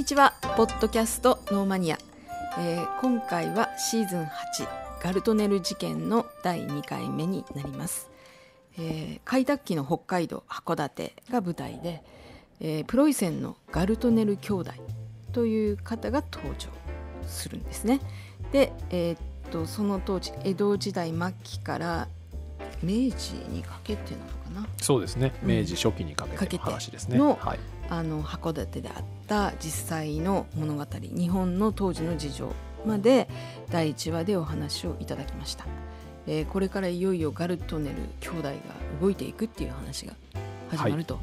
にちはポッドキャストノーマニア、えー今回はシーズン8ガルトネル事件の第2回目になります、えー開拓期の北海道函館が舞台で、えープロイセンのガルトネル兄弟という方が登場するんですね。で、えーっとその当時江戸時代末期から明治にかけてなのかな？そうですね。うん。明治初期にかけての話ですね、のはい、あの函館であった実際の物語日本の当時の事情まで第1話でお話をいただきました、えーこれからいよいよガルトネル兄弟が動いていくっていう話が始まる、はい。と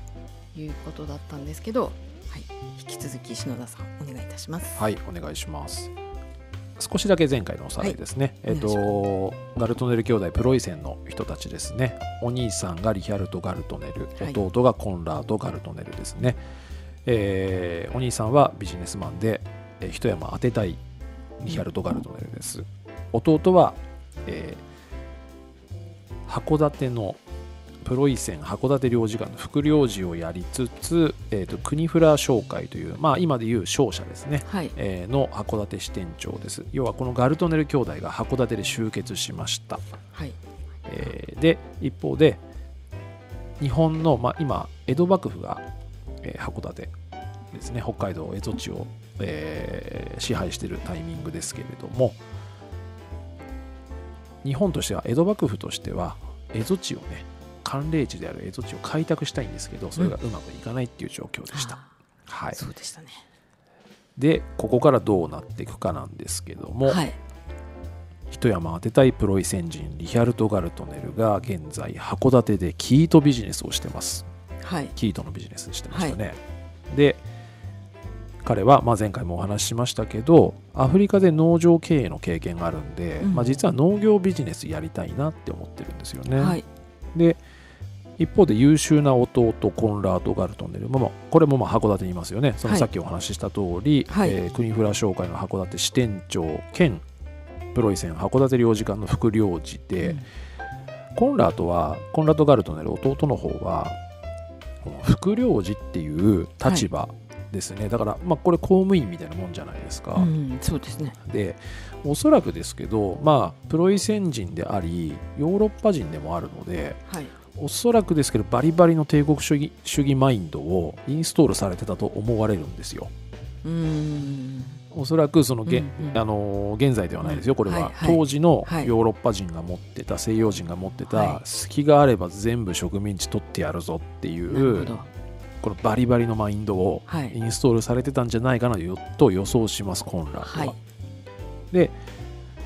いうことだったんですけど、はい、引き続き篠田さんお願いいたします。はい、お願いします少しだけ前回のおさらいですね、はいえっ、とガルトネル兄弟プロイセンの人たちですね。お兄さんがリヒャルト・ガルトネル。はい。弟がコンラード・ガルトネルですね、えーお兄さんはビジネスマンで、えー一山当てたいリヒャルト・ガルトネルです。弟は、えー函館のプロイセン函館領事館の副領事をやりつつ、えー、と国フラ商会という、まあ、今でいう商社ですね、はい。えーの函館支店長です。要はこのガルトネル兄弟が函館で集結しました、はい。えーで一方で日本の、まあ、今江戸幕府が、えー函館ですね北海道蝦夷地を、えー支配しているタイミングですけれども日本としては江戸幕府としては蝦夷地をね寒冷地である蝦夷地を開拓したいんですけどそれがうまくいかないっていう状況でした、あ。はい、ーそうでしたね。でここからどうなっていくかなんですけども、はい。一山当てたいプロイセン人リヒャルト・ガルトネルが現在函館でキートビジネスをしてます。はい。キートのビジネスしてましたね、で彼は、まあ、前回もお話ししましたけどアフリカで農場経営の経験があるんで、うん。まあ、実は農業ビジネスやりたいなって思ってるんですよね、はい。で一方で優秀な弟コンラード・ガルトネルも、まあこれもまあ函館にいますよね。そのはいさっきお話しした通り、はい。えー国フラ商会の函館支店長兼プロイセン函館領事館の副領事で、うん。コンラードはコンラード・ガルトネル弟の方はこの副領事っていう立場ですね、だから、まあ、これ公務員みたいなもんじゃないですか、うん、そうですね。でおそらくですけどまあプロイセン人でありヨーロッパ人でもあるのではいおそらくですけどバリバリの帝国主義主義マインドをインストールされてたと思われるんですよ。うーんおそらくその現,、うんうん。あの現在ではないですよ。これは、はいはい。当時のはい。ヨーロッパ人が持ってた西洋人が持ってた、はい。隙があれば全部植民地取ってやるぞっていうこのバリバリのマインドをはい。インストールされてたんじゃないかなと予想しますコンラッドは。はい。で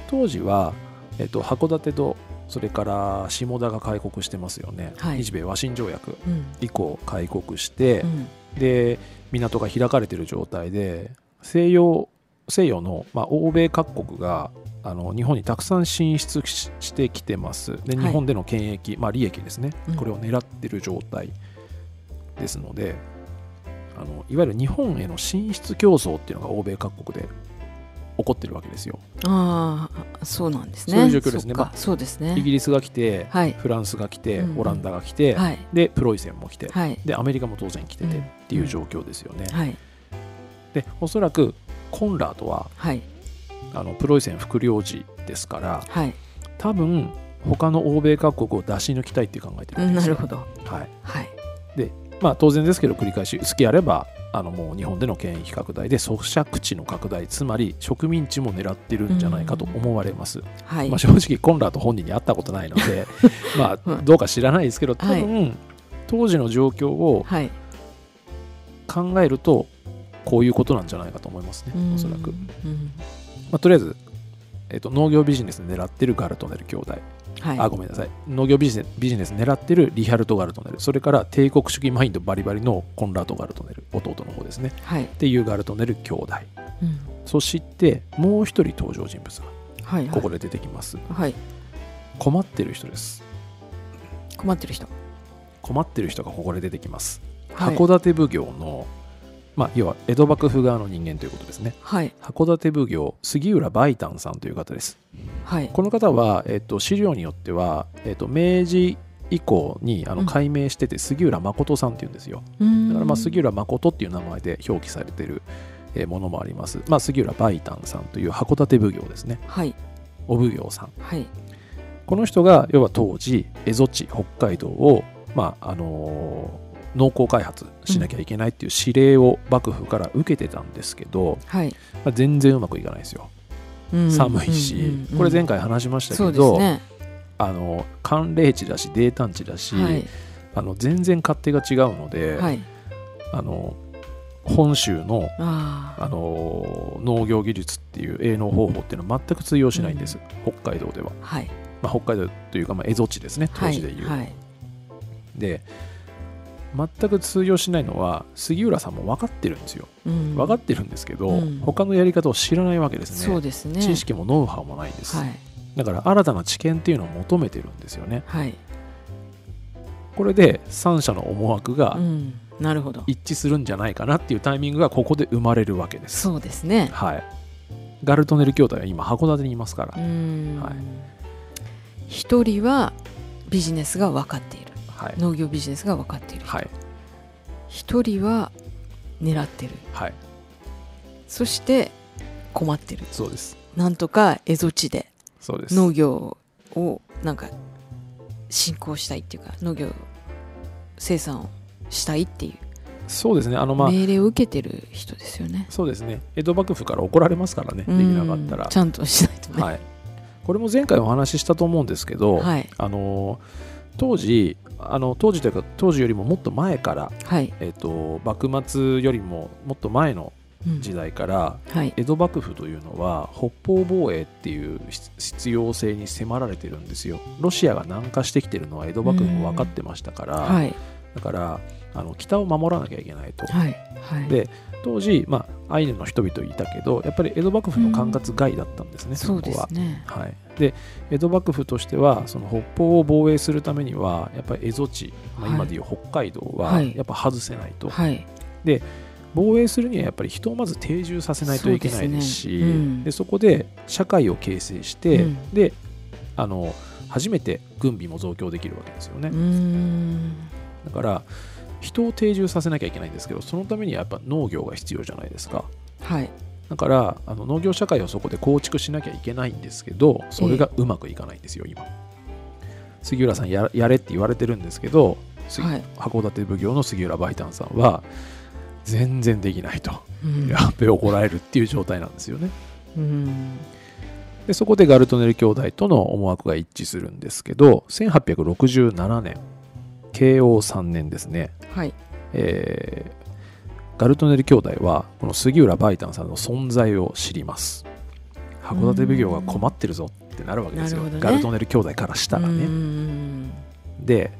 当時は、えっと、函館とそれから下田が開国してますよね、はい。日米和親条約うん。以降開国してう、ん。で港が開かれてる状態で西洋西洋の、まあ、欧米各国があの日本にたくさん進出ししてきてます。ではい。日本での権益、まあ、利益ですね、うん。これを狙ってる状態ですのであのいわゆる日本への進出競争っていうのが欧米各国で起こってるわけですよ。ああそうなんですね。そういう状況ですね。まあそうですね。イギリスが来て、はい。フランスが来て、うんうん。オランダが来て、はい。でプロイセンも来て、はい。でアメリカも当然来ててうんっていう状況ですよね。はい。でおそらくコンラードははい。あのプロイセン副領事ですからはい。多分他の欧米各国を出し抜きたいって考えてるうんんですよ。なるほど。はい。はいまあ、当然ですけど繰り返し好きあればあのもう日本での権益拡大で租借地の拡大つまり植民地も狙ってるんじゃないかと思われます、はい。まあ、正直コンラード本人に会ったことないので まあうんどうか知らないですけど多分、は当時の状況をはい。考えるとこういうことなんじゃないかと思いますねうん。おそらく、うん。まあ、とりあえず、えっと農業ビジネス狙ってるガルトネル兄弟はい。あごめんなさい。農業ビジネスビジネス狙ってるリヒャルト・ガルトネル。それから帝国主義マインドバリバリのコンラード・ガルトネル。弟の方ですね。はい。っていうガルトネル兄弟。うん。そしてもう一人登場人物がはい。ここで出てきます。はい。困ってる人です。困ってる人。困ってる人がここで出てきます。はい。函館奉行のまあ要は江戸幕府側の人間ということですね。はい。函館奉行杉浦梅丹さんという方です。はい。この方は、えっと、資料によっては、えっと、明治以降にあうん。の改名してて、杉浦誠さんっていうんですよ。だだからまあ杉浦誠っていう名前で表記されてるえーものもあります、まあ、杉浦梅丹さんという函館奉行ですね。はい。お奉行さん。はい。この人が要は当時蝦夷地北海道を、まああのー農耕開発しなきゃいけないっていう指令を幕府から受けてたんですけど、はい、まあ、全然うまくいかないですよ。うん。寒いし、うんうんうんこれ前回話しましたけど、ね。あの寒冷地だし泥炭地だし、はい。あの全然勝手が違うので、はい。あの本州のあの農業技術っていう営農方法っていうのは全く通用しないんです、北海道では、はい。まあ、北海道というか、まあ、蝦夷地ですね当時でいう、で全く通用しないのは杉浦さんも分かってるんですよ。うん。分かってるんですけど、うん。他のやり方を知らないわけですね。そうですね。知識もノウハウもないんです、はい。だから新たな知見っていうのを求めてるんですよね。はい。これで三者の思惑がうん。なるほど。一致するんじゃないかなっていうタイミングがここで生まれるわけです。そうですね。はい。ガルトネル兄弟は今函館にいますから、うん。はい。一人はビジネスが分かっている。はい農業ビジネスが分かっている。はい。一人は狙ってる。はい。そして困ってる。そうです。なんとか蝦夷地で農業をなんか振興したいっていうか農業生産をしたいっていう。そうですね。あのまあ。命令を受けてる人ですよね。そうですね。江戸幕府から怒られますからね。できなかったら。うんちゃんとしないとね。はい。これも前回お話ししたと思うんですけど、はい。あの当時あの当時というか当時よりももっと前から、はい。えっと幕末よりももっと前のうん。時代から、はい。江戸幕府というのは北方防衛っていう必必要性に迫られてるんですよ。ロシアが南下してきてるのは江戸幕府も分かってましたから、はい。だからあの北を守らなきゃいけないと、はい。はい。で当時、まあ、アイヌの人々いたけどやっぱり江戸幕府の管轄外だったんですね、そうでここは。すね。はい、で江戸幕府としてはその北方を防衛するためにはやっぱり蝦夷地、まあ、はい。今でいう北海道ははい。やっぱ外せないと、はい。防衛するにはやっぱり人をまず定住させないといけないですしそうですねうん。でそこで社会を形成して、うん。であの初めて軍備も増強できるわけですよね、だから人を定住させなきゃいけないんですけどそのためにはやっぱ農業が必要じゃないですか。はい。だからあの農業社会をそこで構築しなきゃいけないんですけどそれがうまくいかないんですよ今。杉浦さんややれって言われてるんですけど、すはい。函館奉行の杉浦梅丹さんは全然できないと、うん。やっべ怒られるっていう状態なんですよね。うん。でそこでガルトネル兄弟との思惑が一致するんですけど1867年慶応3年ですね。はい。えーガルトネル兄弟はこの杉浦梅丹さんの存在を知ります。函館奉行が困ってるぞってなるわけですよ、ね。ガルトネル兄弟からしたらうねん。で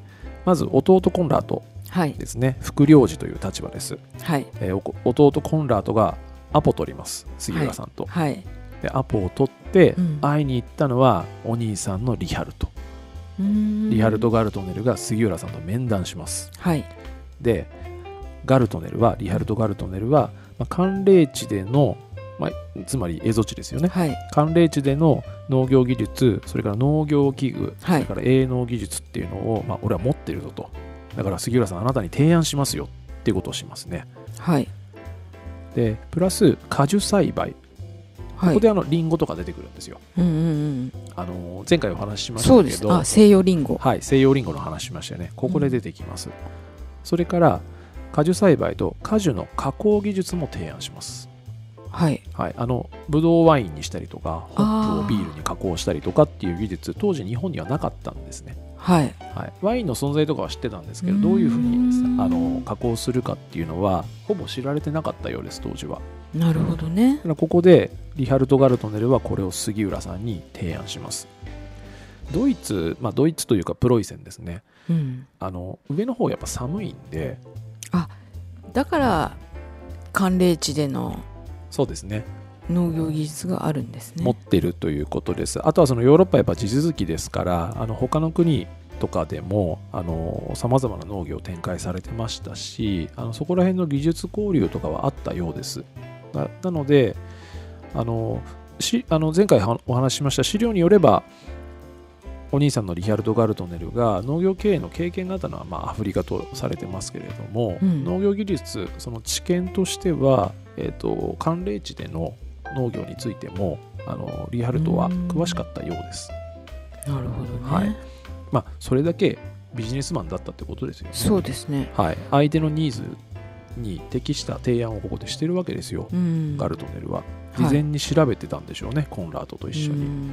まず弟コンラートはい。ですね。副領事という立場です、はい。えーお弟コンラートがアポ取ります。杉浦さんと、はい。でアポを取ってうん。会いに行ったのはお兄さんのリハルト、リリハルト・ガルトネルが杉浦さんと面談します。はい。でガルトネルはリハルト・ガルトネルは、まあ、寒冷地での、まあ、つまり蝦夷地ですよね。はい。寒冷地での農業技術それから農業器具、はい。それから営農技術っていうのを、まあ、俺は持ってるぞと。だから杉浦さんあなたに提案しますよっていうことをしますね。はい。でプラス果樹栽培はい。ここであのリンゴとか出てくるんですよ、うんうんうん。あの前回お話ししましたけど。西洋リンゴ。はい、西洋リンゴの話しましたよね。ここで出てきます、それから果樹栽培と果樹の加工技術も提案します。はい。はい、あのブドウワインにしたりとかホップをビールに加工したりとかっていう技術当時日本にはなかったんですね、はい。はい、ワインの存在とかは知ってたんですけどどういうふうにあの加工するかっていうのはほぼ知られてなかったようです当時は。なるほどね。だからここでリハルト・ガルトネルはこれを杉浦さんに提案します。ドイツ、まあ、ドイツというかプロイセンですね。うん。あの上の方やっぱ寒いんでだから寒冷地でのそうですね農業技術があるんですね持ってるということです。あとはそのヨーロッパはやっぱ地続きですから、あの他の国とかでもさまざまな農業を展開されてましたし、あのそこら辺の技術交流とかはあったようです。ななのであのしあの前回はお話ししました資料によればお兄さんのリヒャルド・ガルトネルが農業経営の経験があったのは、まあ、アフリカとされてますけれども、うん農業技術その知見としては、えー、と寒冷地での農業についてもあのリヒャルトは詳しかったようです。なるほどね、はい。まあ、それだけビジネスマンだったってことですよね。そうですね。はい、相手のニーズに適した提案をここでしてるわけですよ、うん。ガルトネルは。はい。事前に調べてたんでしょうね、コンラートと一緒に。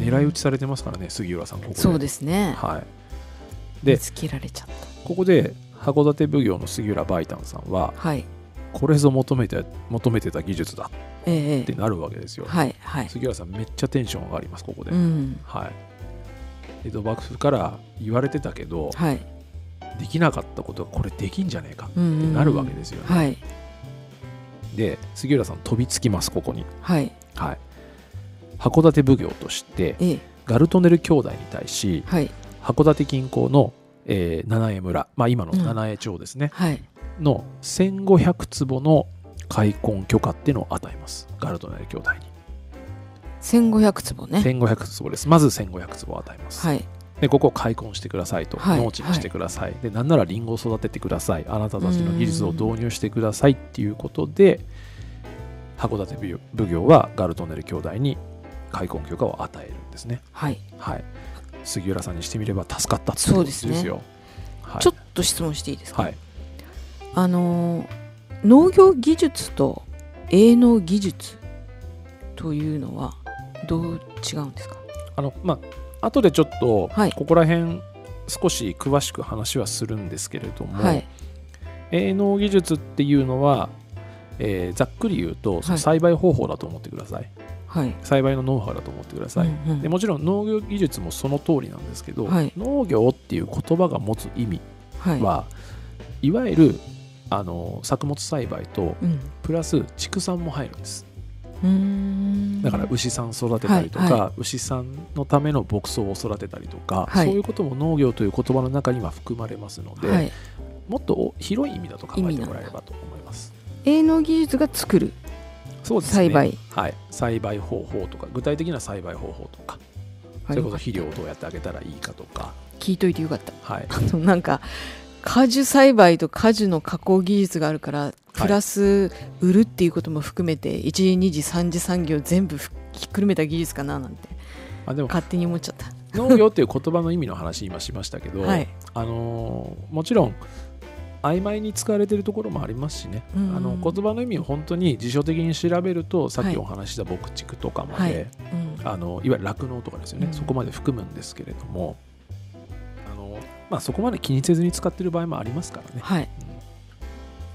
狙い撃ちされてますからね、杉浦さん、ここで。そうですね。はい、で見つけられちゃっここで函館奉行の杉浦梅丹さんは、たはい。これぞ求めて求めてた技術だええ。ええってなるわけですよ。はいはい。杉浦さん、めっちゃテンション上がります、ここで。うん。はい、江戸幕府から言われてたけど、はい。できなかったことがこれできんじゃねえかってうんうん。うんなるわけですよね。はい。で、杉浦さん、飛びつきます、ここに。はい。はい、函館奉行としてええ。ガルトネル兄弟に対しはい。函館近郊の、えー七重村、まあ、今の七重町ですね、はい。の1500坪の開墾許可っていうのを与えます。ガルトネル兄弟に。1500坪ね。1500坪です。まず1500坪を与えます、はい。でここを開墾してくださいと、はい。農地にしてください、でなんならリンゴを育ててください。あなたたちの技術を導入してくださいっていうことで函館奉行はガルトネル兄弟に開墾許可を与えるんですね。はい。はい、杉浦さんにしてみれば助かったってことそうですね。よ。はい、ちょっと質問していいですか？はい、あのー農業技術と営農技術というのはどう違うんですか？あのまあ後でちょっとはい。ここら辺少し詳しく話はするんですけれども、はい。営農技術っていうのは、えーざっくり言うとそのはい。栽培方法だと思ってください、はい。栽培のノウハウだと思ってください、うんうんでもちろん農業技術もその通りなんですけど、はい農業っていう言葉が持つ意味はいは、い、わゆるあの作物栽培とうん。プラス畜産も入るんです。だから牛さん育てたりとか、はいは牛さんのための牧草を育てたりとか、はい。そういうことも農業という言葉の中には含まれますので、はい。もっと広い意味だと考えてもらえればと思います。営農技術が作るそうですね。栽培。はい、栽培方法とか具体的な栽培方法とか、それこそ肥料をどうやってあげたらいいかとか、聞いといてよかった。はい、なんか果樹栽培と果樹の加工技術があるからプラス売るっていうことも含めて1次2次3次産業全部ふひっくるめた技術かななんてあでも勝手に思っちゃった。農業っていう言葉の意味の話今しましたけど、はい。あのーもちろん曖昧に使われているところもありますしね、うん。あの言葉の意味を本当に辞書的に調べるとさっきお話しした牧畜とかまで、はい。うん。あのいわゆる酪農とかですよね、うん。そこまで含むんですけれどもまあ、そこまで気にせずに使っている場合もありますからね、はい。うん。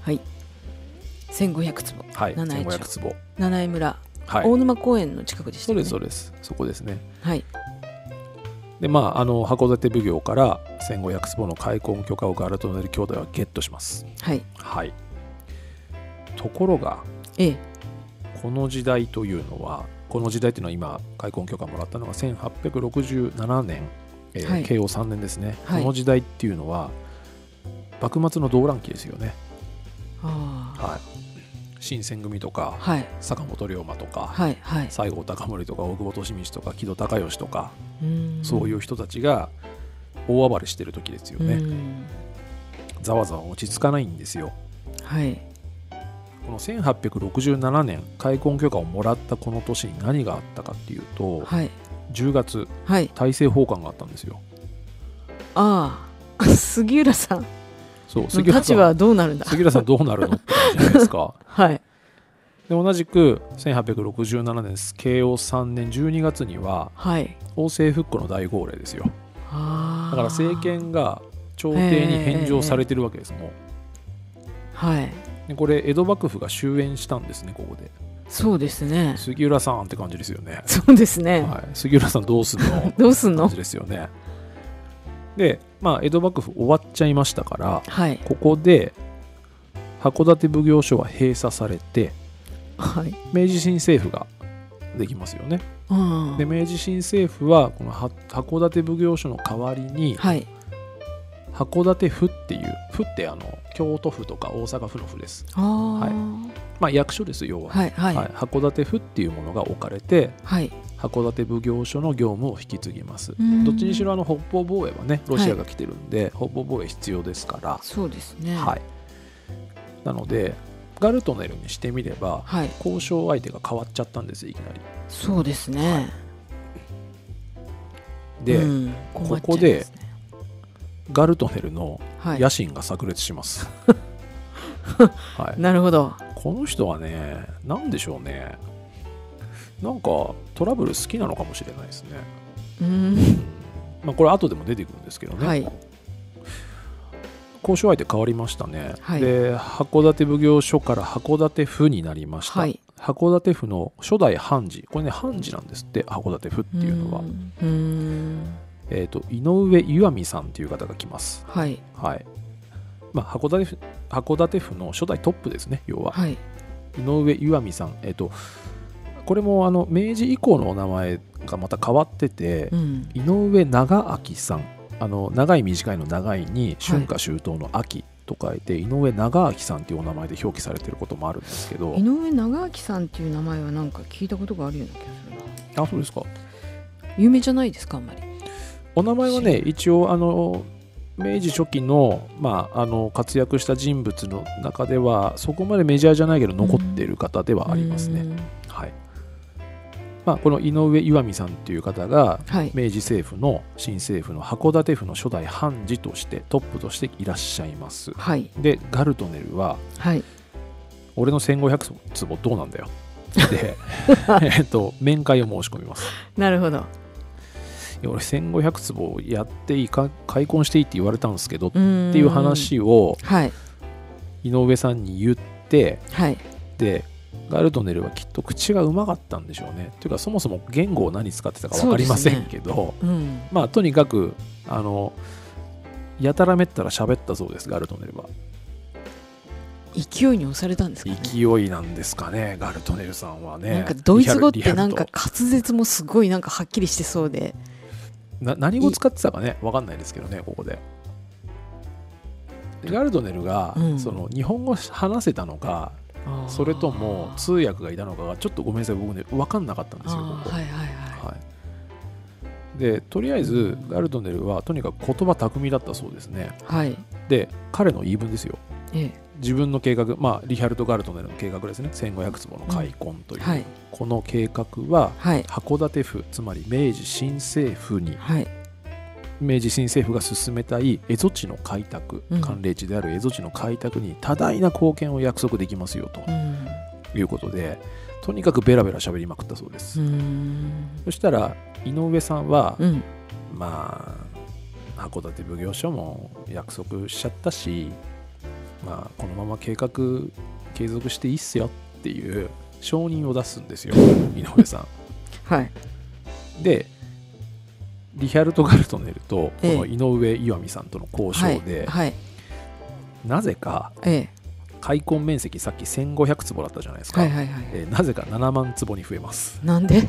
はい。1500坪。はい、七重町。1500坪、七重村、はい、大沼公園の近くでしたよね。そうですそうです。そこですね。はい。でまああの函館奉行から1500坪の開墾許可をガルトネル兄弟はゲットします。はい。はい。ところがええ。この時代というのはこの時代というのは今開墾許可もらったのが1867年、えーはい。慶応3年ですね、はい。この時代っていうのは幕末の動乱期ですよね。はい。新選組とかはい。坂本龍馬とか、はいはい。西郷隆盛とか大久保利通とか木戸孝允とか、うん。そういう人たちが大暴れしてる時ですよね、うん。ざわざわ落ち着かないんですよ。はい。この1867年開墾許可をもらったこの年に何があったかっていうと、はい10月はい。大政奉還があったんですよ。ああ。杉浦さん。そうの杉浦さん。立場はどうなるんだ？杉浦さんどうなるのって感じじゃないですか？はい。で同じく1867年慶応3年12月にははい。王政復古の大号令ですよ。ああ。だから政権が朝廷に返上されてるわけですもう。はい。でこれ江戸幕府が終焉したんですねここでそうですね。杉浦さんって感じですよね、そうですね、はい、杉浦さんどうすんの？どうすんの？感じですよね。でまあ江戸幕府終わっちゃいましたからはい。ここで函館奉行所は閉鎖されてはい。明治新政府ができますよね。うんで明治新政府はこのは函館奉行所の代わりにはい。函館府っていう府ってあの京都府とか大阪府の府です。はいまあ役所です要は、はいはい。はい。函館府っていうものが置かれてはい。函館奉行所の業務を引き継ぎます、うん。どっちにしろあの北方防衛はねロシアが来てるんで、北方防衛必要ですから、そうですね。はい、なのでガルトネルにしてみればはい。交渉相手が変わっちゃったんですいきなり。そうですね。で、うん。ここでガルトネルのはい。野心が炸裂します、はい、なるほど。この人はね何でしょうね。なんかトラブル好きなのかもしれないですね、うん。まあ、これ後でも出てくるんですけどね、はい。交渉相手変わりましたね、はい。で函館奉行所から函館府になりました、はい。函館府の初代判事。これね判事なんですって函館府っていうのは、えー、と井上岩見さんっていう方が来ます。はい。はいまあ、函館府函館府の初代トップですね要は、はい。井上岩見さん。えっ、とこれもあの明治以降のお名前がまた変わってて、うん。井上長明さん。あの長い短いの長いに春夏秋冬の秋と書いて、井上長明さんっていうお名前で表記されてることもあるんですけど。井上長明さんっていう名前はなんか聞いたことがあるような気がするな。あそうですか。有名じゃないですかあんまり。お名前はね一応あの明治初期の,、まあ、あの活躍した人物の中ではそこまでメジャーじゃないけど残っている方ではありますね、うん。はい。まあ、この井上岩見さんっていう方がはい明治政府の新政府の函館府の初代判事としてトップとしていらっしゃいます。はい。でガルトネルははい。俺の1500坪どうなんだよ。で えっと面会を申し込みます。なるほど俺1500坪やっていいか開墾していいって言われたんですけどっっていう話をはい。井上さんに言ってはい。でガルトネルはきっと口がうまかったんでしょうね。というかそもそも言語を何使ってたか分かりませんけど、うん。まあとにかくあのやたらめったら喋ったそうですガルトネルは。勢いに押されたんですかね。勢いなんですかねガルトネルさんはね。なんかドイツ語ってなんか滑舌もすごいなんかはっきりしてそうで。とな何語使ってたかね分かんないですけどねここで。ガルトネルが、うん。その日本語話せたのかそれとも通訳がいたのかがちょっとごめんなさい僕ね分かんなかったんですよここ。はいはいはい。はい、でとりあえずガルトネルはとにかく言葉巧みだったそうですね。はい。で彼の言い分ですよ。え自分の計画まあリヒャルト・ガルトネルの計画ですね。1500坪の開墾という、はい。この計画ははい。函館府つまり明治新政府にはい。明治新政府が進めたい蝦夷地の開拓、うん。寒冷地である蝦夷地の開拓に多大な貢献を約束できますよと。うん。いうことでとにかくベラベラ喋りまくったそうです、うん。そしたら井上さんは、うん。まあ函館奉行所も約束しちゃったしまあこのまま計画継続していいっすよっていう承認を出すんですよ井上さん。はい。でリヒャルト・ガルトネルとこえ。えの井上岩見さんとの交はい渉で、はい。なぜかえ開墾面積さっき1500坪だったじゃないですか、えはいはいはい。えーなぜか7万坪に増えます。なんで？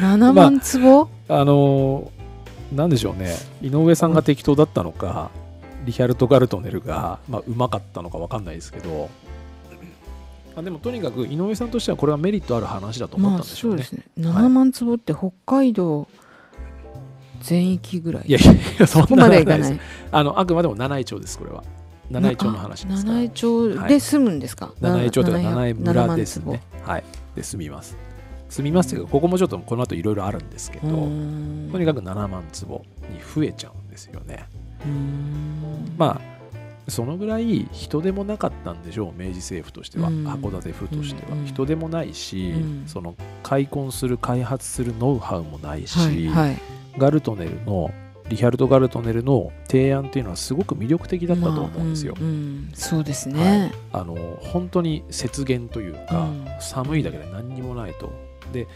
7万坪？あのーなんでしょうね。井上さんが適当だったのか、リヒャルト・ガルトネルが、まあ、うまかったのか分かんないですけど、まあ、でもとにかく井上さんとしてはこれはメリットある話だと思っまあたんでしょううですね。7万坪って北海道全域ぐらい。いやいやいやそんここなまでいかない。ですあのあくまでも七重町ですこれは。七重町の話ですから。七重町で住むんですか、七重町というかな七重村です7万ねはい。で住みます。住みますけどここもちょっとこの後いろいろあるんですけど、とにかく7万坪に増えちゃうんですよねまあそのぐらい人でもなかったんでしょう明治政府としては、うん。函館府としては、うん。人でもないし、うん。その開墾する開発するノウハウもないし、はいはい。ガルトネルのリヒャルト・ガルトネルの提案っていうのはすごく魅力的だったと思うんですよ、まあうんうん。そうですね、あの本当に雪原というか、うん。寒いだけで何にもないと。で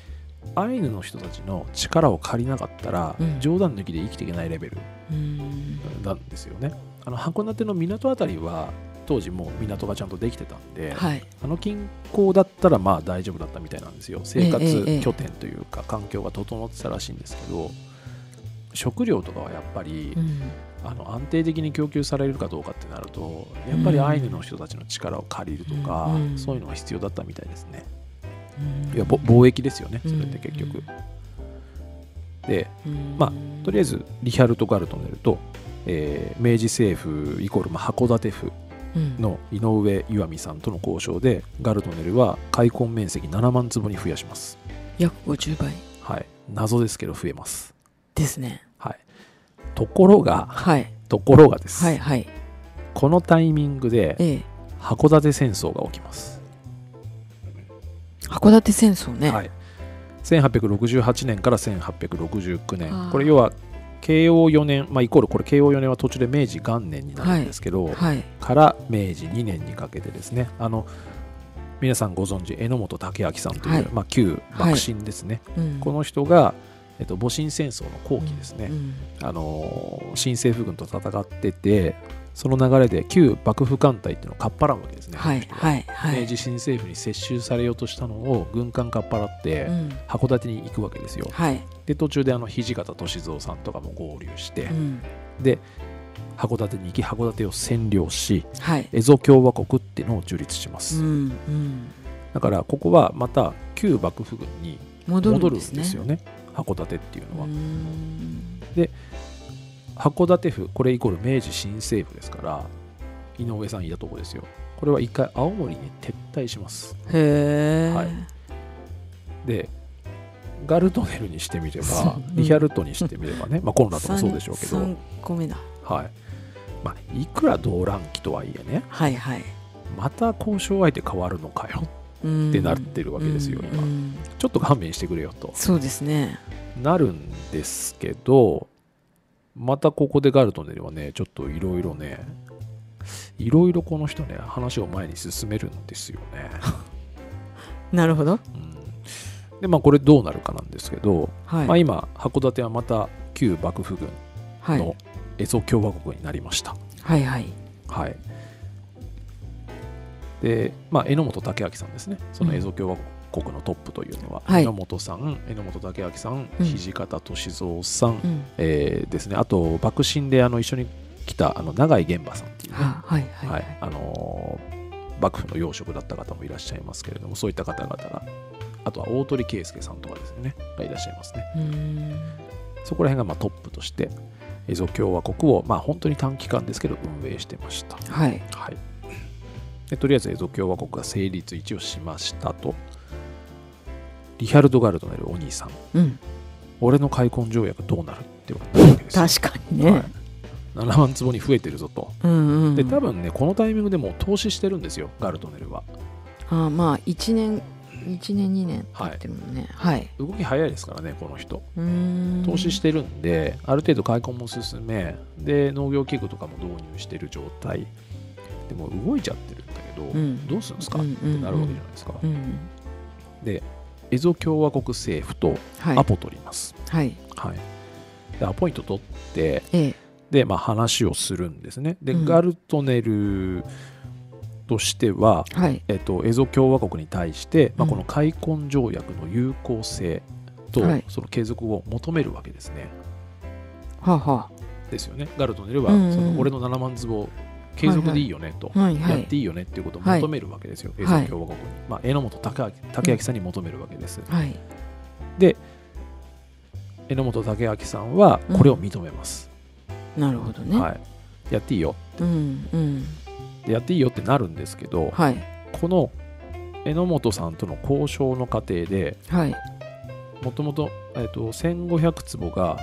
アイヌの人たちの力を借りなかったら、うん。冗談抜きで生きていけないレベルうん。なんですよね。あの函館の港あたりは当時もう港がちゃんとできてたんで、はい。あの近郊だったらまあ大丈夫だったみたいなんですよ。生活拠点というか環境が整ってたらしいんですけど食料とかはやっぱり、うん。あの安定的に供給されるかどうかってなるとやっぱりアイヌの人たちの力を借りるとか、うん。うん。そういうのが必要だったみたいですね。うんいやぼ貿易ですよねそれって結局、うんでうん。まとりあえずリヒャルト・ガルトネルと、えー明治政府イコールまあ函館府うん。の井上岩見さんとの交渉でガルトネルは開墾面積7万坪に増やします。約50倍。はい。謎ですけど増えます。ですね。はい。ところがはい。ところがです、はいはい。このタイミングでええ。函館戦争が起きます、函館戦争ね、はい、1868年から1869あ年。ー。これ要は慶応4年、まあ、イコールこれ慶応4年は途中で明治元年になるんですけど、はい。から明治2年にかけてですね。あの皆さんご存知榎本武明さんという、はい。まあ、旧幕臣ですね、うん。この人が、えっと、戊辰戦争の後期ですね、うん。あのー新政府軍と戦っててその流れで旧幕府艦隊っていうのをかっぱらうわけですね、はいはいはい。明治新政府に接収されようとしたのを軍艦かっぱらってうん。函館に行くわけですよ、はい。で途中であの土方歳三さんとかも合流して、うん。で函館に行き函館を占領しはい。蝦夷共和国っていうのを樹立します、うんうん。だからここはまた旧幕府軍に戻るんんですよね。函館っていうのは、うん函館府これイコール明治新政府ですから井上さんいたとこですよ。これは一回青森に撤退します。へえ、はい。でガルトネルにしてみればうん。リヒャルトにしてみればね、まあコロナともそうでしょうけど、3個目だ。はい。まあ、いくら動乱期とはいえねはいはい。また交渉相手変わるのかよ。っってなってるわけですよ今。ちょっと勘弁してくれよと。そうですね。なるんですけどまたここでガルトネルはねちょっといろいろねいろいろこの人ね話を前に進めるんですよね、なるほど。うん、でまあこれどうなるかなんですけど、はい、まあ、今函館はまた旧幕府軍はい。の蝦夷共和国になりました。はいはい。はい。でまあ榎本武明さんですね。そのうん。蝦夷共和国のトップというのは、はい。榎本さん榎本武明さん、うん。土方歳三さん、うん。えーですね。あと幕臣であの一緒に来たあの永井源馬さんっていうね、ははいはい。はい。あのー幕府の要職だった方もいらっしゃいますけれどもそういった方々があとは大鳥圭介さんとかですねがいらっしゃいますね。そこら辺がまあトップとして蝦夷共和国をまあ本当に短期間ですけど運営してました。はい。はい、でとりあえず蝦夷共和国が成立一応しましたとリヒャルド・ガルトネルお兄さん。うん。俺の開墾条約どうなるって言われたわけですよ。確かにね、はい。7万坪に増えてるぞと。うんうん。で多分ねこのタイミングでもう投資してるんですよガルトネルは。あまあ1年1年2年経ってるもんね。はい、動き早いですからねこの人。投資してるんである程度開墾も進めで農業器具とかも導入してる状態。でも動いちゃってるんだけど、うん。どうするんですか、うんってなるわけじゃないですか、うん。で蝦夷共和国政府とはい。アポ取ります、はい。はい。でアポイント取ってええ。で、まあ、話をするんですね。で、うん。ガルトネルとしては、はい。えっと、蝦夷共和国に対して、まあ、うん。この開墾条約の有効性と、はい。その継続を求めるわけですね。はあはですよね。ガルトネルは、うんうん。その俺の7万坪継続でいいよねと、あはい。はいやっていいよねっていうことを求めるわけですよ、はい。共和国に、まあ、榎本武明さんに求めるわけです、はい。で榎本武明さんはこれを認めます、なるほどね、はい、やっていいよ。うんうん。でやっていいよってなるんですけど、はい。この榎本さんとの交渉の過程ではい。もともと1500坪が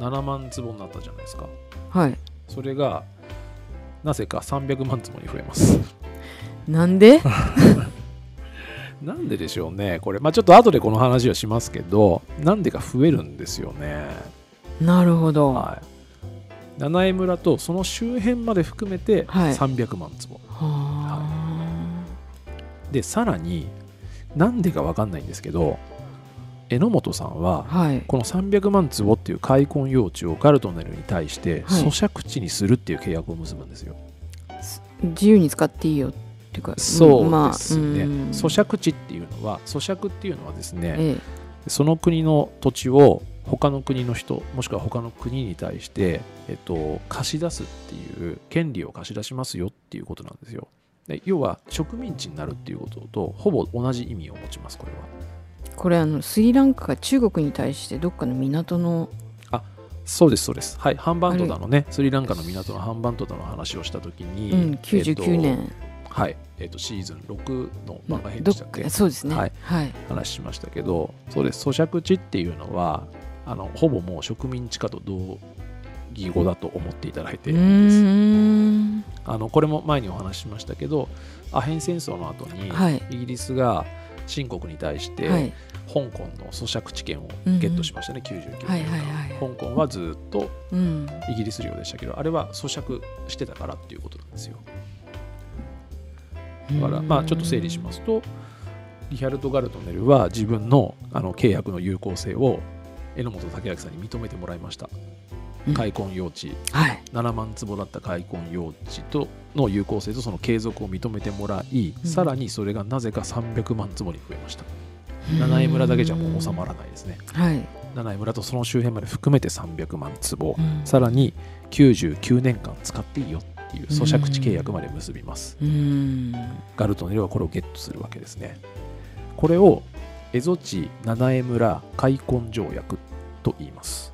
7万坪になったじゃないですか。はい。それがなぜか300万坪に増えます。なんで？なんででしょうねこれ。まあちょっと後でこの話はしますけどなんでか増えるんですよね。なるほど。ははい。七重村とその周辺まで含めてはい。300万坪、あ。でさらになんでか分かんないんですけど榎本さんははい。この300万坪っていう開墾用地をガルトネルに対してはい。咀嚼地にするっていう契約を結ぶんですよ、自由に使っていいよっていうかそうまあですね、うん。咀嚼地っていうのは咀嚼っていうのはですねえ。その国の土地を他の国の人もしくは他の国に対して、えっと、貸し出すっていう権利を貸し出しますよっていうことなんですよ。で要は植民地になるっていうこととほぼ同じ意味を持ちますこれはこれあのスリランカが中国に対してどっかの港のそうですそうです。はいハンバントダのね。スリランカの港のハンバントダの話をした時に、うん、99年、えっとはいえっとシーズン6の漫画編でしたっけかそうですね。はい。はい、話しましたけどそうです咀嚼地っていうのはあのほぼもう植民地化と同義語だと思っていただいてあのこれも前にお話ししましたけどアヘン戦争の後に、はい。イギリスが新国に対して、はい香港の咀嚼地権をゲットしましたね、99年間、はいはいはい香港はずっとうん。イギリス領でしたけどあれは咀嚼してたからっていうことなんですよ。だからまあちょっと整理しますとリヒャルト・ガルトネルは自分のあの契約の有効性を榎本武明さんに認めてもらいました。うん。開墾用地。はい。7万坪だった開墾用地との有効性とその継続を認めてもらい、うん。さらにそれがなぜか300万坪に増えました七重村だけじゃもう収まらないですね。はい、七重村とその周辺まで含めて300万坪、うん。さらに99年間使っていいよっていう咀嚼地契約まで結びます、うん。ガルトネルはこれをゲットするわけですね。これを蝦夷地七重村開墾条約と言います。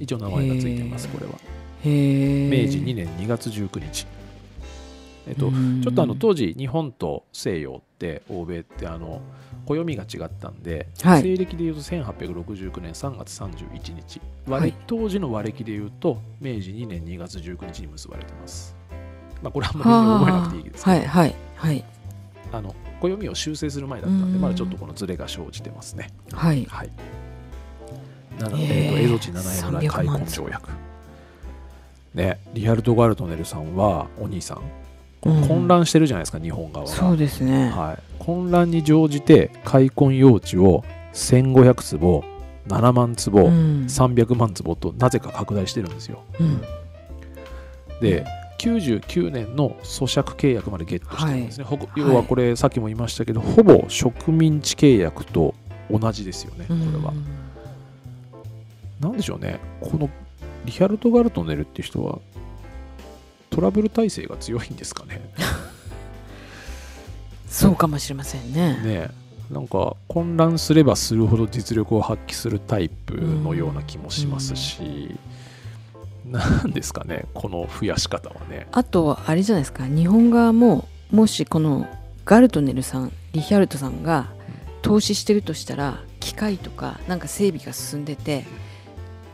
一応名前がついていますこれは。明治2年2月19日。えっとちょっとあの当時日本と西洋って欧米ってあの暦が違ったんで、はい。西暦でいうと1869年3月31日。和はい。暦当時の和暦でいうと明治2年2月19日に結ばれてます。まあこれはあんまり覚えなくていいですけど、はいはいはい。あの暦を修正する前だったんでうん。まだちょっとこのズレが生じてますね。はい。はい。なので、えーと蝦夷地七重村開300万墾条約。ねリハルト・ガルトネルさんはお兄さん混乱してるじゃないですか、日本側がそうですね、はい、混乱に乗じて開墾用地を1500坪7万坪、うん。300万坪となぜか拡大してるんですよ。うん。で99年の咀嚼契約までゲットしてるんですね、ほぼ要はこれさっきも言いましたけどほぼ植民地契約と同じですよねこれは、なんでしょうね。このリヒャルト・ガルトネルっていう人はトラブル耐性が強いんですかね。そうかもしれませんね。ねえ。なんか混乱すればするほど実力を発揮するタイプのような気もしますし、なんですかねこの増やし方はね。あとはあれじゃないですか。日本側ももしこのガルトネルさんリヒャルトさんが投資してるとしたら機械とかなんか整備が進んでて、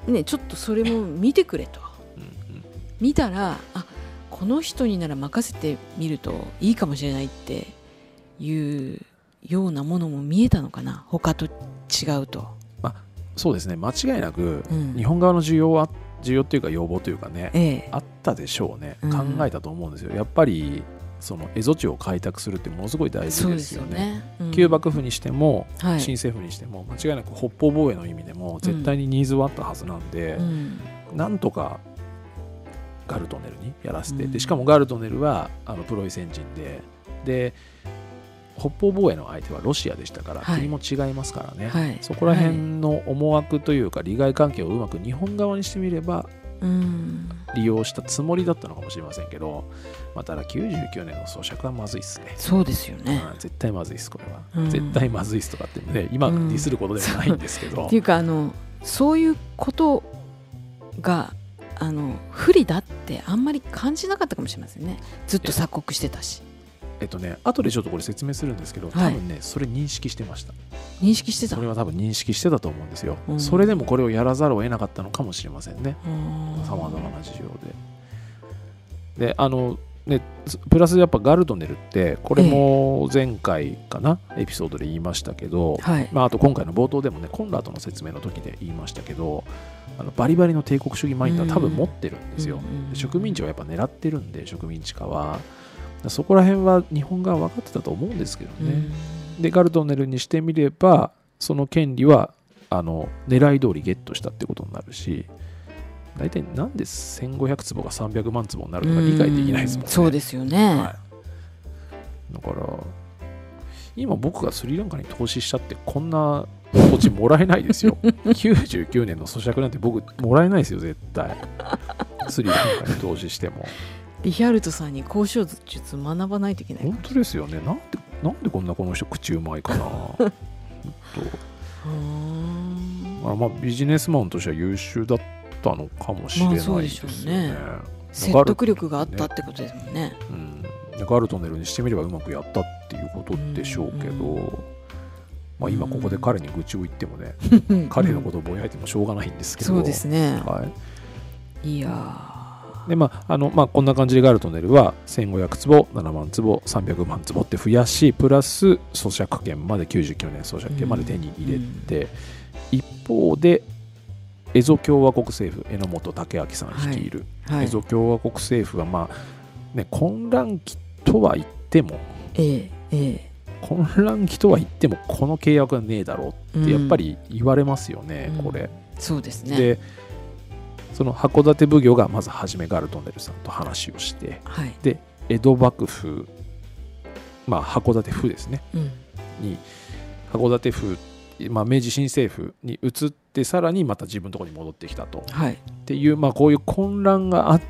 ね、ちょっとそれも見てくれと。見たらあこの人になら任せてみるといいかもしれないっていうようなものも見えたのかな？他と違うと。そうですね。間違いなくうん。日本側の需要は需要っていうか要望というかねええ。あったでしょうね。うん。考えたと思うんですよ。やっぱりその蝦夷地を開拓するってものすごい大事ですすよよねね。うん。旧幕府にしてもはい。新政府にしても間違いなく北方防衛の意味でも絶対にニーズはあったはずなんで、うん。なんとかガルトネルにやらせて、うん。でしかもガルトネルはあのプロイセン人でで北方防衛の相手はロシアでしたから、はい。国も違いますからね、はい。そこら辺の思惑というか利害関係をうまく日本側にしてみればうん。利用したつもりだったのかもしれませんけど、まあ、ただ99年の咀嚼はまずいっすね。そうですよね。うん絶対まずいっすこれは、うん。絶対まずいっすとかってね今デうんィスることでもないんですけど、っていうかあのそういうことがあの不利だってあんまり感じなかったかもしれませんね。ずっと鎖国してたし。えっとね後でちょっとこれ説明するんですけど多分ね、それ認識してました。認識してた？それは多分認識してたと思うんですよ、うん。それでもこれをやらざるを得なかったのかもしれませんね。ささまざまな事情で。であのねつプラスやっぱガルトネルってこれも前回かな、エピソードで言いましたけど、はい、まあ、あと今回の冒頭でもねコンラートの説明の時で言いましたけどあのバリバリの帝国主義マインドは多分持ってるんですよ、植民地はやっぱ狙ってるんで植民地化は。そこら辺は日本側分かってたと思うんですけどね、でガルトネルにしてみればその権利はあの狙い通りゲットしたってことになるし大体なんで1500坪が300万坪になるのか理解できないですもんね。うそうですよね、はい、だから今僕がスリランカに投資したってこんな土地もらえないですよ。99年の咀嚼なんて僕もらえないですよ絶対。スリランカに投資しても。リヒャルトさんに交渉術学ばないといけない本当ですよね。なんでなんでこんなこの人口うまいかな。と。まあビジネスマンとしては優秀だったのかもしれないですよね,、まあそうでしょうね。説得力があったってことですもんね。うん、でガルトネルにしてみればうまくやったっていうことでしょうけど、うん。まあ、今ここで彼に愚痴を言ってもね、うん。彼のことをぼやいてもしょうがないんですけど、そうですね。はい。いやでまああのまあ、こんな感じでガルトネルは1500坪7万坪300万坪って増やしプラス咀嚼権まで99年咀嚼権まで手に入れて、一方でエゾ共和国政府榎本武明さん率いる、ーはい。エゾ共和国政府は、まあね、混乱期とは言ってもえええ混乱期とは言ってもこの契約はねえだろうってやっぱり言われますよね、うん。これ。えそうですね。でその函館奉行がまず初めガルトネルさんと話をしてはい。で江戸幕府まあ函館府ですね。うん。に函館府、まあ、明治新政府に移ってさらにまた自分のところに戻ってきたと。はい。っていう、まあ、こういう混乱があっ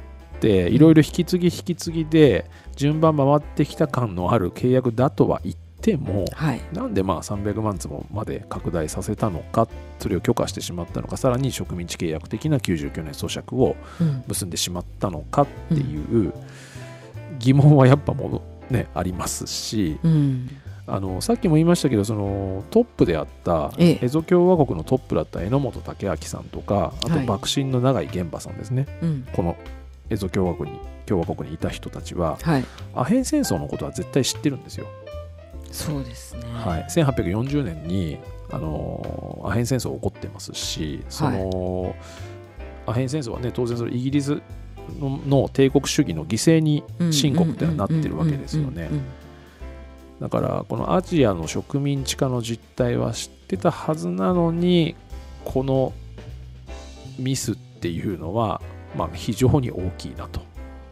ていろいろ引き継ぎ引き継ぎで順番回ってきた感のある契約だとは言ってもはい。なんでまあ300万坪まで拡大させたのかそれを許可してしまったのかさらに植民地契約的な99年咀嚼をうん。結んでしまったのかっていう疑問はやっぱもの、ね、ありますしうんあのさっきも言いましたけどそのトップであったええ。エゾ共和国のトップだった榎本武明さんとかあとはい。幕臣の永井玄馬さんですね、うん。このエゾ共和国に共和国にいた人たちははい。アヘン戦争のことは絶対知ってるんですよ。そうですね。はい、1840年にあのアヘン戦争起こってますしその、アヘン戦争はね当然それイギリスのの帝国主義の犠牲に新国ってのはなってるわけですよねだからこのアジアの植民地化の実態は知ってたはずなのにこのミスっていうのは、まあ、非常に大きいなと、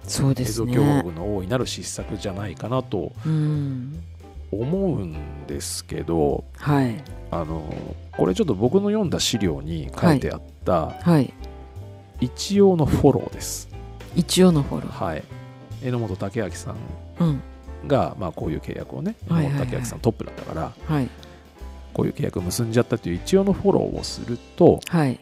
そうですね。共和国の大いなる失策じゃないかなとうん思うんですけどはい。あのこれちょっと僕の読んだ資料に書いてあったはい。一応のフォローです。一応のフォロー。はい、榎本武明さんうんが、まあ、こういう契約をねはいはいはい。榎本武明さんトップだったからはい。こういう契約を結んじゃったという一応のフォローをするとはい。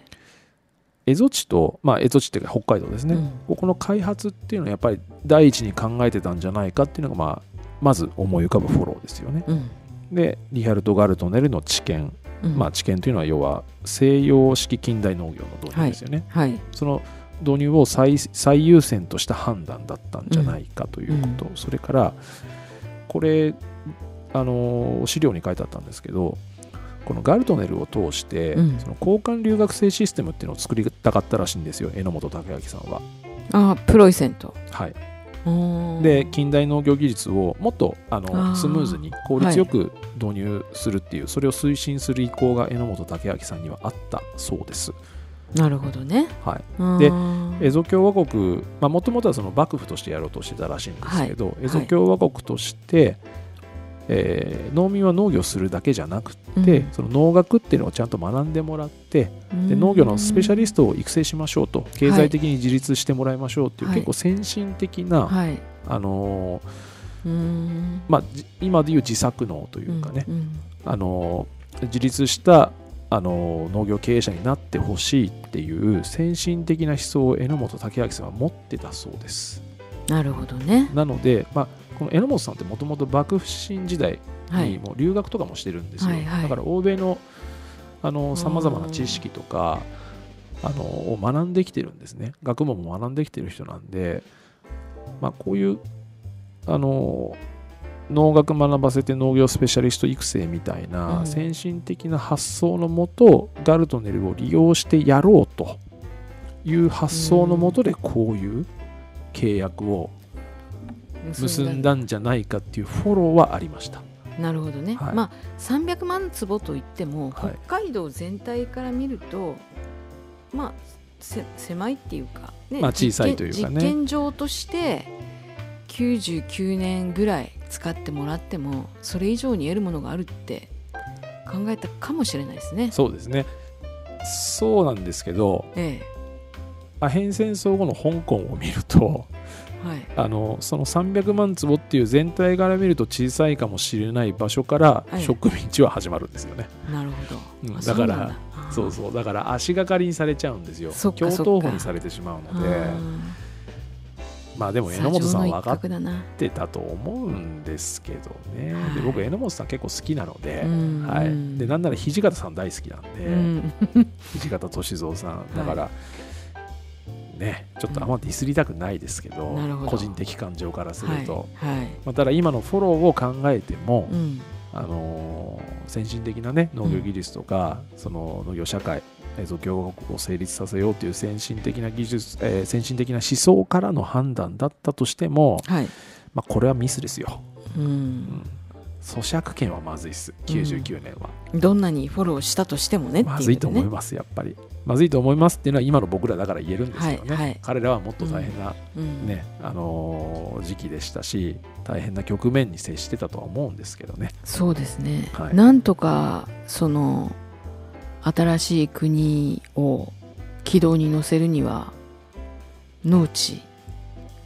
蝦夷地と、まあ、蝦夷地っていうか北海道ですね、うん。ここの開発っていうのはやっぱり第一に考えてたんじゃないかっていうのが、まあ、まず思い浮かぶフォローですよね。うん。でリハルト・ガルトネルの知見、うん。まあ、知見というのは要は西洋式近代農業の導入ですよね。はい。その導入を最最優先とした判断だったんじゃないかということ、それからこれあの資料に書いてあったんですけどこのガルトネルを通して、うん。その交換留学生システムっていうのを作りたかったらしいんですよ榎本武明さんは。あプロイセント。はい、うんで近代農業技術をもっとああのー。スムーズに効率よく導入するっていう、それを推進する意向が榎本武明さんにはあったそうです。なるほどね。はい、うん。でエゾ共和国もともとはその幕府としてやろうとしてたらしいんですけど、エゾ共和国として、えー農民は農業するだけじゃなくて、うん。その農学っていうのをちゃんと学んでもらってで農業のスペシャリストを育成しましょうと経済的に自立してもらいましょうっていう、はい。結構先進的な、はい。あのーうん。まあ、じ今でいう自作農というかね、うん。あのー自立したあの農業経営者になってほしいっていう先進的な思想を榎本武明さんは持ってたそうです。なるほどねなので、まあ、この榎本さんってもともと幕府新時代はいにもう留学とかもしてるんですよ。はいはいだから欧米のさまざまな知識とかあのを学んできてるんですね。学問も学んできてる人なんで、まあ、こういうあの農学学ばせて農業スペシャリスト育成みたいなうん。先進的な発想のもと、ガルトネルを利用してやろうという発想のもとでこういう契約を結んだんじゃないかっていうフォローはありました。なるほどね、はい。まあ300万坪といっても、はい。北海道全体から見るとまあせ狭いっていうか、ねまあ小さいというかね。実験場として99年ぐらい使ってもらってもそれ以上に得るものがあるって考えたかもしれないですね。そうですね。そうなんですけど、えアヘン戦争後の香港を見ると、はい。あのその300万坪っていう全体から見ると小さいかもしれない場所からはい。植民地は始まるんですよね、なるほど、あうんだからそうそうだから足がかりにされちゃうんですよ。共闘法にされてしまうので。あまあでもー榎本さん砂上の一分かってたと思うんですけどね、はい。で僕榎本さん結構好きなので、うん。はい、うんでなんなら土方さん大好きなんで、うん。土方歳三さん。だから、はねちょっとあんまディスりたくないですけど,、なるほど。個人的感情からすると、はい。はい。まあ、ただ今のフォローを考えても、うん。あのー先進的な、ね、農業技術とか、その農業社会映像共和国を成立させようという先進的な技術、えー先進的な思想からの判断だったとしても、はい。まあ、これはミスですよ、ううん。ん、咀嚼権はまずいです。99年は、どんなにフォローしたとしてもねね、まずいと思いますやっぱり。まずいと思いますっていうのは今の僕らだから言えるんですよね、はいはい。彼らはもっと大変な、うん。ねあのー時期でしたし大変な局面に接してたとは思うんですけどね。そうですね、はい。なんとかその新しい国を軌道に乗せるには農地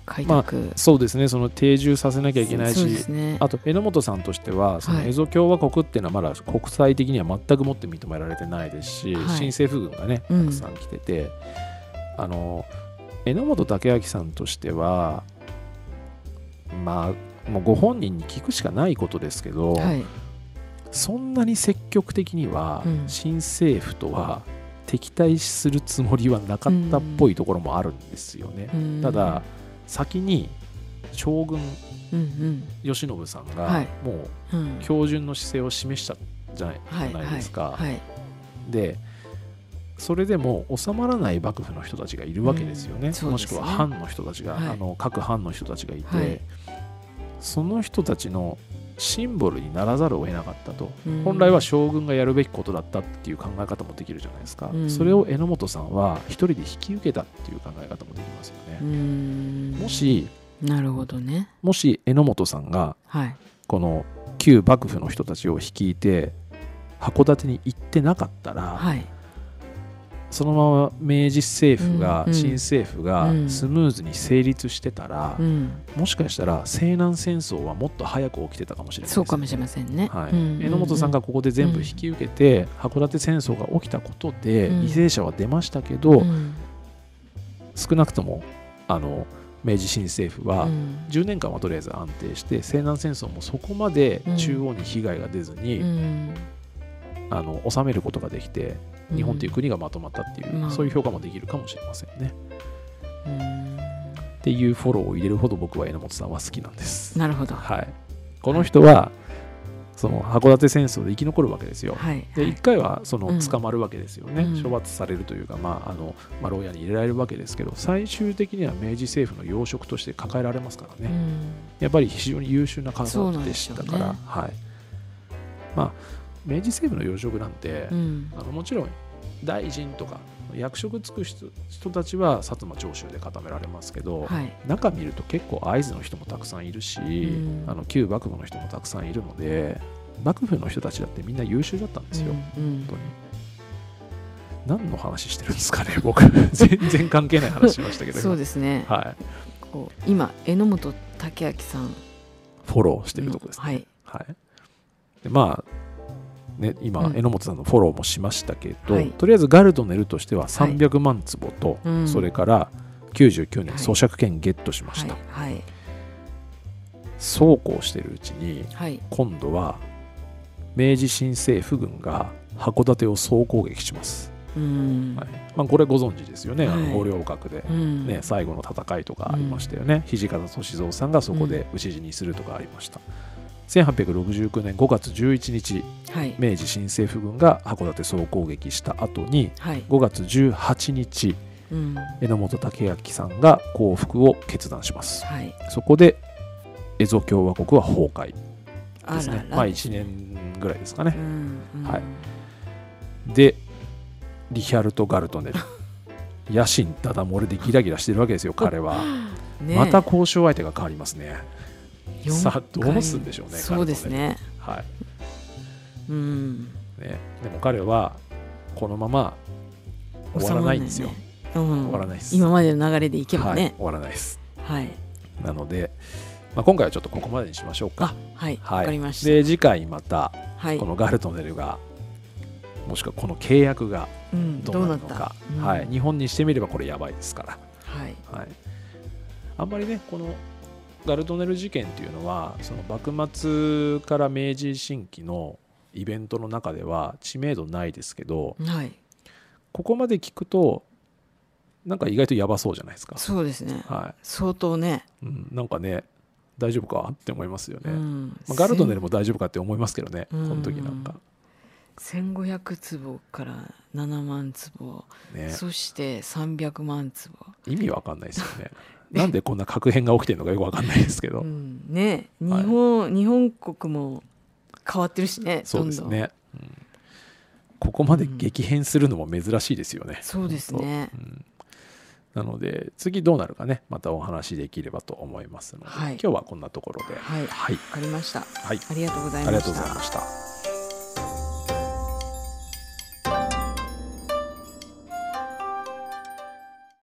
開拓、そうですね。その定住させなきゃいけないしね。あと榎本さんとしてはそのはいエゾ共和国っていうのはまだ国際的には全くもって認められてないですし、はい。新政府軍がねうん。たくさん来てて、あの榎本武明さんとしてはまあもうご本人に聞くしかないことですけど、はいそんなに積極的にはうん。新政府とは敵対するつもりはなかったっぽいところもあるんですよね。うん。ただ先に将軍うん慶喜さんがはい。もう標準の姿勢を示したじゃない,、はいじゃないですか。でそれでも収まらない幕府の人たちがいるわけですよね,、うん。そうもしくは藩の人たちが、はい。あの各藩の人たちがいて、はい。その人たちのシンボルにならざるを得なかったと、うん。本来は将軍がやるべきことだったっていう考え方もできるじゃないですか、うん。それを榎本さんは一人で引き受けたっていう考え方もできますよね、うん。もしなるほどね。もし榎本さんがはい。この旧幕府の人たちを率いて函館に行ってなかったら、はいそのまま明治政府が、うんうん。新政府がうん。スムーズに成立してたら、うん。もしかしたら西南戦争はもっと早く起きてたかもしれないですそうかもしれませんね。はい。うん榎本さんがここで全部引き受けて、函館戦争が起きたことでうん。犠牲者は出ましたけど、うん。少なくともあの明治新政府はうん。10年間はとりあえず安定して西南戦争もそこまで中央に被害が出ずに、うん。あの収めることができて日本という国がまとまったっていう、まあ。そういう評価もできるかもしれませんね。うん。っていうフォローを入れるほど僕は榎本さんは好きなんです。なるほど。はい、この人はその函館戦争で生き残るわけですよ。はい。で1回はそのうん。捕まるわけですよね、うん。処罰されるというか、まああのまあ、牢屋に入れられるわけですけど最終的には明治政府の要職として抱えられますからね、うん。やっぱり非常に優秀な方でしたから、はい。まあ、明治政府の要職なんて、うん。あのもちろん大臣とか役職つく人人たちは薩摩長州で固められますけど、はい。中見ると結構会津の人もたくさんいるし、ん。あの旧幕府の人もたくさんいるので幕府の人たちだってみんな優秀だったんですよ、うんうん。本当に。何の話してるんですかね僕。全然関係ない話しましたけど。そうですね。はい、こう今榎本武明さん。フォローしてるとこですね、はい。はい。でまあね、今、うん。榎本さんのフォローもしましたけど、はい。とりあえずガルドネルとしては300万坪と、うん。それから99年はい。咀嚼権ゲットしまはいした、はい。そうこうしてるうちにはい。今度は明治新政府軍が函館を総攻撃します、うん。はい。まあ、これご存知ですよね、あのはい五稜郭で、うん。ね、最後の戦いとかありましたよね、土方歳三さんがそこで討ち死にするとかありました、1869年5月11日はい。明治新政府軍が函館総攻撃した後にはい。5月18日うん。榎本武明さんが降伏を決断します。はい。そこで蝦夷共和国は崩壊ですね。まあ1年ぐらいですかね。うんうん。はい。でリヒャルト・ガルトネル。野心ただ漏れでギラギラしてるわけですよ彼は、ねまた交渉相手が変わりますね。四さあ回。どうすんでしょうねそうですね。はい。うん。ねでも彼はこのまま終わらないんですよ、うん。終わらないです。今までの流れでいけばはいね終わらないです。はい。なので、まあ、今回はちょっとここまでにしましょうか。あはいわ、はい。かりました。で次回またはい。このガルトネルが、もしくはこの契約がうん、どどうなるのか、うん。はい、日本にしてみればこれやばいですから、はい。はい、あんまりねこのガルトネル事件っていうのはその幕末から明治維新期のイベントの中では知名度ないですけどはい。ここまで聞くとなんか意外とやばそうじゃないですか、そうですね。は相当ね。いうん、なんかね大丈夫かって思いますよね、うん。まあ、ガルトネルも大丈夫かって思いますけどねこうん。の時なんか。1500坪から7万坪、ね。そして300万坪、意味わかんないですよね なんでこんな確変が起きてるのかよくわかんないですけど、うん、ね。日はい。本、日本国も変わってるしねそうですどんどんね、うん。ここまで激変するのも珍しいですよね、そうですね。うん。なので次どうなるかね。またお話しできればと思いますので、はい。今日はこんなところで。はい。はい、わかりました。はい、ありがとうございました。ありがとうございました。